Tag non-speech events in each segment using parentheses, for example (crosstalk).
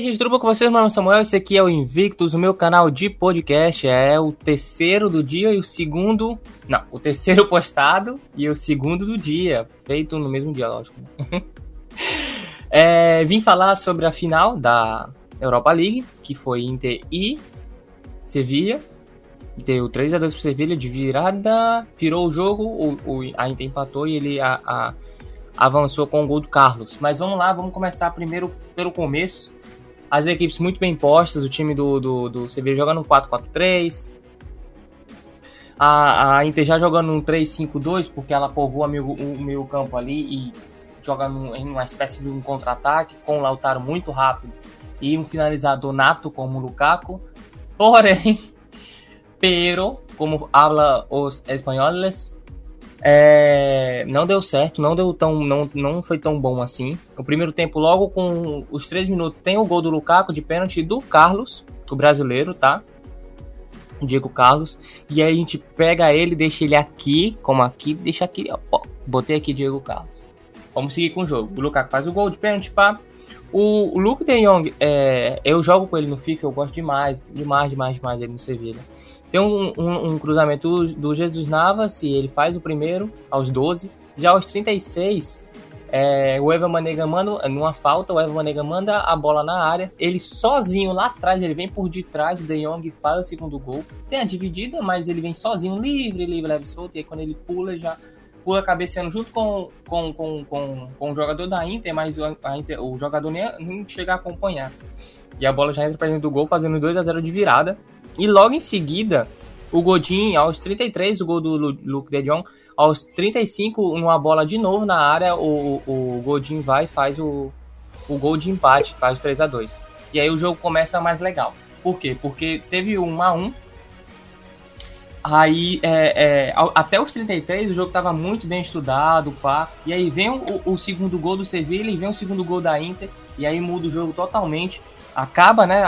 gente, tudo bom com vocês? Meu nome é Samuel, esse aqui é o Invictus, o meu canal de podcast. É o terceiro do dia e o segundo. Não, o terceiro (laughs) postado e o segundo do dia, feito no mesmo dia, lógico. (laughs) é, vim falar sobre a final da Europa League, que foi Inter e Sevilha. Deu 3 a 2 pro Sevilha de virada, virou o jogo, o, o, a Inter empatou e ele a, a, avançou com o gol do Carlos. Mas vamos lá, vamos começar primeiro pelo começo as equipes muito bem postas, o time do, do, do Sevilla jogando um 4-4-3, a, a Inter já jogando um 3-5-2, porque ela povoa o meio campo ali e joga num, em uma espécie de um contra-ataque, com o Lautaro muito rápido e um finalizador nato como o Lukaku. Porém, (laughs) pero, como habla os espanhóis, é, não deu certo, não deu tão, não, não foi tão bom assim. O primeiro tempo, logo com os três minutos, tem o gol do Lukaku de pênalti do Carlos, o brasileiro, tá? Diego Carlos. E aí a gente pega ele, deixa ele aqui, como aqui, deixa aqui, ó, botei aqui Diego Carlos. Vamos seguir com o jogo. O Lukaku faz o gol de pênalti, pá. O, Luke de Jong, é, eu jogo com ele no FIFA, eu gosto demais, demais, demais, demais dele no Sevilla. Tem um, um, um cruzamento do, Jesus Navas e ele faz o primeiro aos 12. Já aos 36, é, o Eva Manega manda, numa falta, o Eva Manega manda a bola na área. Ele sozinho lá atrás, ele vem por detrás, o De Jong faz o segundo gol. Tem a dividida, mas ele vem sozinho, livre, livre, leve solto. E aí quando ele pula, já pula cabeceando junto com, com, com, com, com o jogador da Inter, mas Inter, o jogador nem, nem chega a acompanhar. E a bola já entra para dentro do gol, fazendo 2 a 0 de virada. E logo em seguida, o Godin, aos 33, o gol do Luke de Jong, aos 35, numa bola de novo na área, o, o, Godin vai e faz o, o gol de empate, faz o 3 a 2 E aí o jogo começa mais legal. Por quê? Porque teve um a 1 Aí, é, é, até os 33, o jogo estava muito bem estudado, pá. E aí vem o, o, segundo gol do Sevilla e vem o segundo gol da Inter. E aí muda o jogo totalmente acaba, né?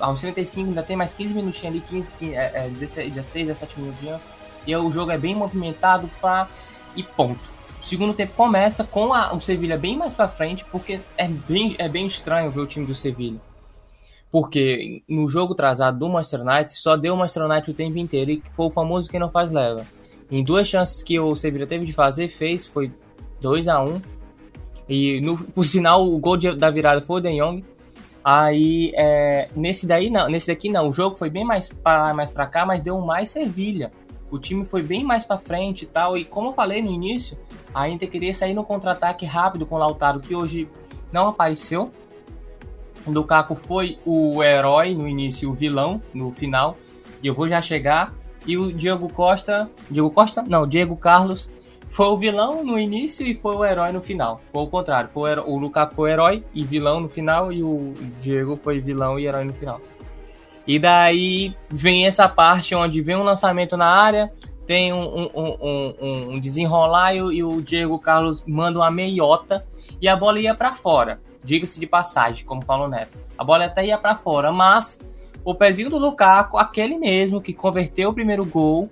Aos 35 ainda tem mais 15 minutinhos ali, 15, 15 é, 16, 16, 17 minutinhos. E o jogo é bem movimentado pra, e ponto. O segundo tempo começa com a, o Sevilha bem mais para frente, porque é bem, é bem estranho ver o time do Sevilha. Porque no jogo atrasado do Manchester United, só deu o Manchester United o tempo inteiro e foi o famoso que não faz leva. Em duas chances que o Sevilha teve de fazer, fez, foi 2 a 1 E no, por sinal, o gol de, da virada foi o De Jong. Aí, é, nesse daí não, nesse daqui não, o jogo foi bem mais para mais para cá, mas deu mais Sevilha. O time foi bem mais para frente e tal, e como eu falei no início, a Inter queria sair no contra-ataque rápido com o Lautaro, que hoje não apareceu. O Lukaku foi o herói no início, o vilão no final, e eu vou já chegar. E o Diego Costa, Diego Costa? Não, Diego Carlos foi o vilão no início e foi o herói no final. Foi o contrário. Foi o, herói, o foi herói e vilão no final e o Diego foi vilão e herói no final. E daí vem essa parte onde vem um lançamento na área, tem um, um, um, um desenrolar e o, e o Diego Carlos manda uma meiota e a bola ia para fora. Diga-se de passagem, como falou o Neto. A bola até ia para fora, mas o pezinho do Lukaku, aquele mesmo que converteu o primeiro gol,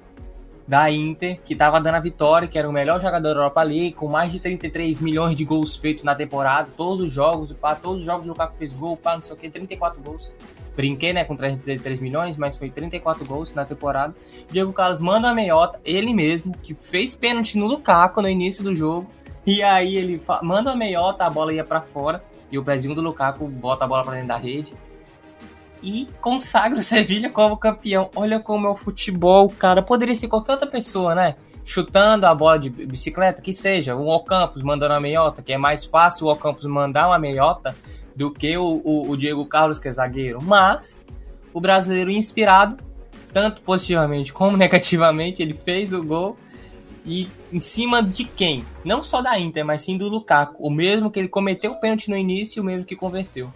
da Inter, que estava dando a vitória, que era o melhor jogador da Europa League, com mais de 33 milhões de gols feitos na temporada, todos os jogos, pá, todos os jogos o Lukaku fez gol, pá, não sei o que, 34 gols. Brinquei, né, com 333 milhões, mas foi 34 gols na temporada. Diego Carlos manda a meiota, ele mesmo, que fez pênalti no Lukaku no início do jogo, e aí ele manda a meiota, a bola ia para fora, e o pezinho do Lukaku bota a bola para dentro da rede e consagra (laughs) o Sevilha como campeão. Olha como é o futebol, cara. Poderia ser qualquer outra pessoa, né? Chutando a bola de bicicleta, que seja. O Ocampos mandando a meiota, que é mais fácil o Ocampos mandar uma meiota do que o, o, o Diego Carlos, que é zagueiro. Mas o brasileiro inspirado, tanto positivamente como (laughs) negativamente, ele fez o gol. E em cima de quem? Não só da Inter, mas sim do Lukaku. O mesmo que ele cometeu o pênalti no início e o mesmo que converteu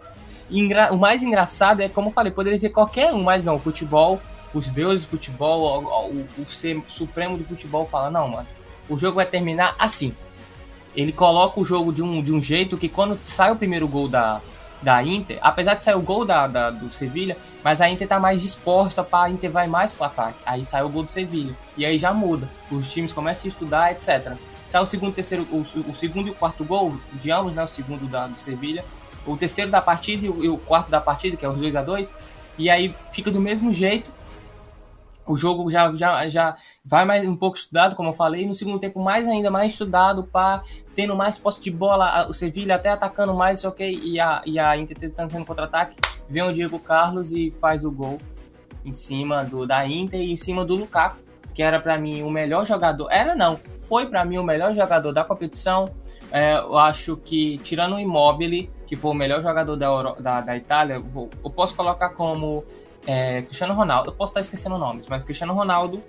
o mais engraçado é, como eu falei, poderia ser qualquer um, mas não, futebol, os deuses do futebol, o, o, o ser supremo do futebol fala, não, mano, o jogo vai terminar assim. Ele coloca o jogo de um, de um jeito que quando sai o primeiro gol da, da Inter, apesar de sair o gol da, da do Sevilha, mas a Inter tá mais disposta para a Inter vai mais pro ataque. Aí sai o gol do Sevilha. E aí já muda. Os times começam a estudar, etc. Sai o segundo, terceiro, o, o segundo e o quarto gol de ambos, né? O segundo da, do Sevilha o terceiro da partida e o, e quarto da partida, que é os 2 a 2 e aí fica do mesmo jeito. O jogo já, já, já vai mais um pouco estudado, como eu falei, no segundo tempo mais ainda mais estudado, para tendo mais posse de bola, o Sevilla até atacando mais, ok, e a, e a Inter tentando sendo contra-ataque, vem o Diego Carlos e faz o gol em cima do da Inter e em cima do Lukaku, que era para mim o melhor jogador, era não, foi para mim o melhor jogador da competição, é, eu acho que tirando o Immobile, que foi o melhor jogador da, Euro, da, da Itália, eu, eu posso colocar como é, Cristiano Ronaldo, eu posso estar esquecendo nomes, mas Cristiano Ronaldo,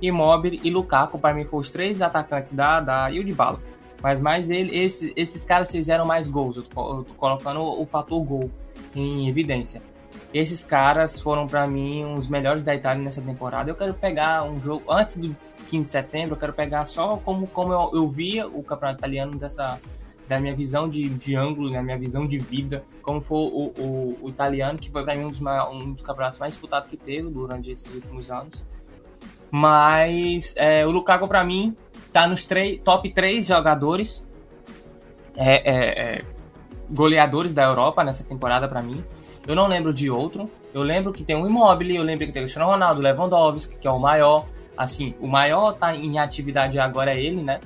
Immobile e Lukaku, para mim, foram os três atacantes da, da e. Mas mais ele, esse, esses caras fizeram mais gols. Eu tô, eu tô colocando o, o, fator gol em evidência. Esses caras foram para mim os melhores da Itália nessa temporada. Eu quero pegar um jogo antes do 15 de setembro. Eu quero pegar só como, como eu, eu via o campeonato italiano dessa da minha visão de, de ângulo, da minha visão de vida, como foi o, o, o italiano, que foi para mim um dos, um dos campeonatos mais disputados que teve durante esses últimos anos. Mas é, o Lukaku, para mim, tá nos top 3 jogadores é, é, é, goleadores da Europa nessa temporada, para mim. Eu não lembro de outro. Eu lembro que tem o Immobile, eu lembro que tem o Cristiano Ronaldo, Lewandowski, que é o maior. Assim, o maior tá em atividade agora é ele, né?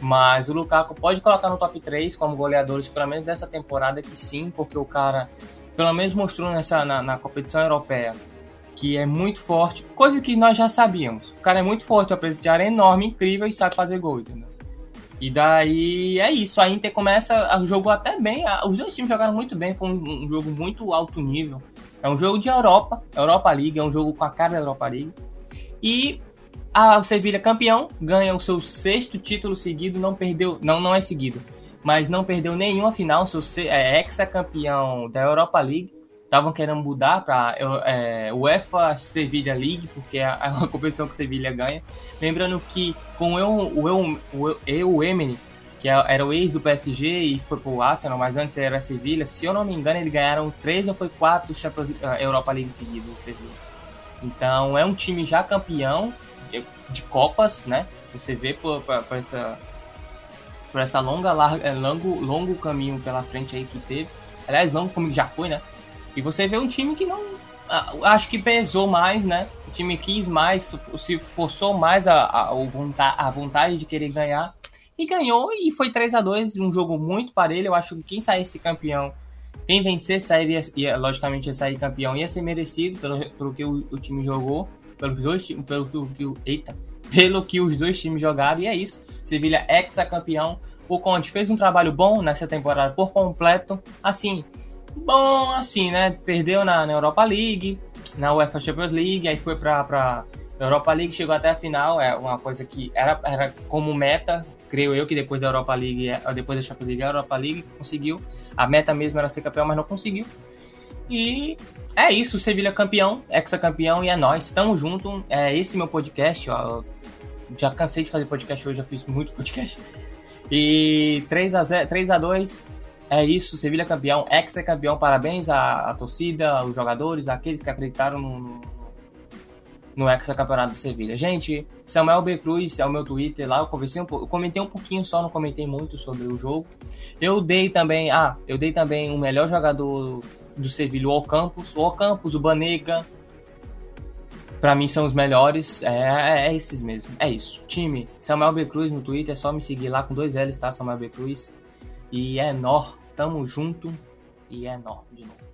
Mas o Lukaku pode colocar no top 3 como goleadores, pelo menos dessa temporada, que sim, porque o cara, pelo menos mostrou nessa, na, na competição europeia que é muito forte, coisa que nós já sabíamos. O cara é muito forte, a presença de área é enorme, incrível e sabe fazer gol, entendeu? E daí é isso, a Inter começa, jogou até bem, os dois times jogaram muito bem, foi um, um jogo muito alto nível. É um jogo de Europa, Europa League, é um jogo com a cara da Europa League. E a Sevilha campeão, ganha o seu sexto título seguido, não perdeu, não, não é seguido, mas não perdeu nenhuma final, seu é ex-campeão da Europa League. Estavam querendo mudar para é, UEFA Sevilha League, porque é a (laughs) competição que o Sevilha ganha. Lembrando que com o, o, o, o Emily, que é, era o ex do PSG e foi pro Arsenal, mas antes era Sevilha, se eu não me engano, eles ganharam três ou foi quatro Champions, Europa League seguidos, o Sevilha. Então é um time já campeão de Copas, né? Você vê por, essa por essa longa, larga, é, longo, longo caminho pela frente aí que teve. Aliás, longo como já foi, né? E você vê um time que não. Acho que pesou mais, né? O time quis mais, se forçou mais a, a, a vontade de querer ganhar. E ganhou e foi 3 a 2 um jogo muito parelho. Eu acho que quem saísse campeão, quem vencer, sairia, ia, logicamente ia sair campeão, ia ser merecido pelo, pelo que o, o time jogou pelos dois times, pelo que o eita, pelo que os dois times jogaram e é isso. Sevilha ex-campeão. O Conte fez um trabalho bom nessa temporada por completo. Assim, bom assim, né? Perdeu na, na Europa League, na UEFA Champions League, aí foi pra Europa League, chegou até a final. É uma coisa que era, era como meta, creio eu que depois da Europa League, é, depois da Champions League, a Europa League conseguiu. A meta mesmo era ser campeão, mas não conseguiu. E é isso, Sevilha campeão, ex-campeão e é nós. Tamo junto. É esse meu podcast, ó. Já cansei de fazer podcast hoje, já fiz muito (laughs) podcast. E 3 a 0, 3 a 2 é isso, Sevilha campeão, ex-campeão. Parabéns à, à, torcida, aos jogadores, aqueles que acreditaram no, no, no ex-campeonato do Sevilha. Gente, Samuel B. Cruz é o meu Twitter lá, eu conversei um pouco, eu comentei um pouquinho só, não comentei muito sobre o jogo. Eu dei também, ah, eu dei também o melhor jogador do Sevilha, o Ocampos, o Ocampos, o Banega. Pra mim são os melhores. É, é, é, esses mesmo. É isso. Time Samuel B. Cruz no Twitter. É só me seguir lá com dois L's, tá? Samuel B. Cruz. E é nó. Tamo junto. E é nó de novo.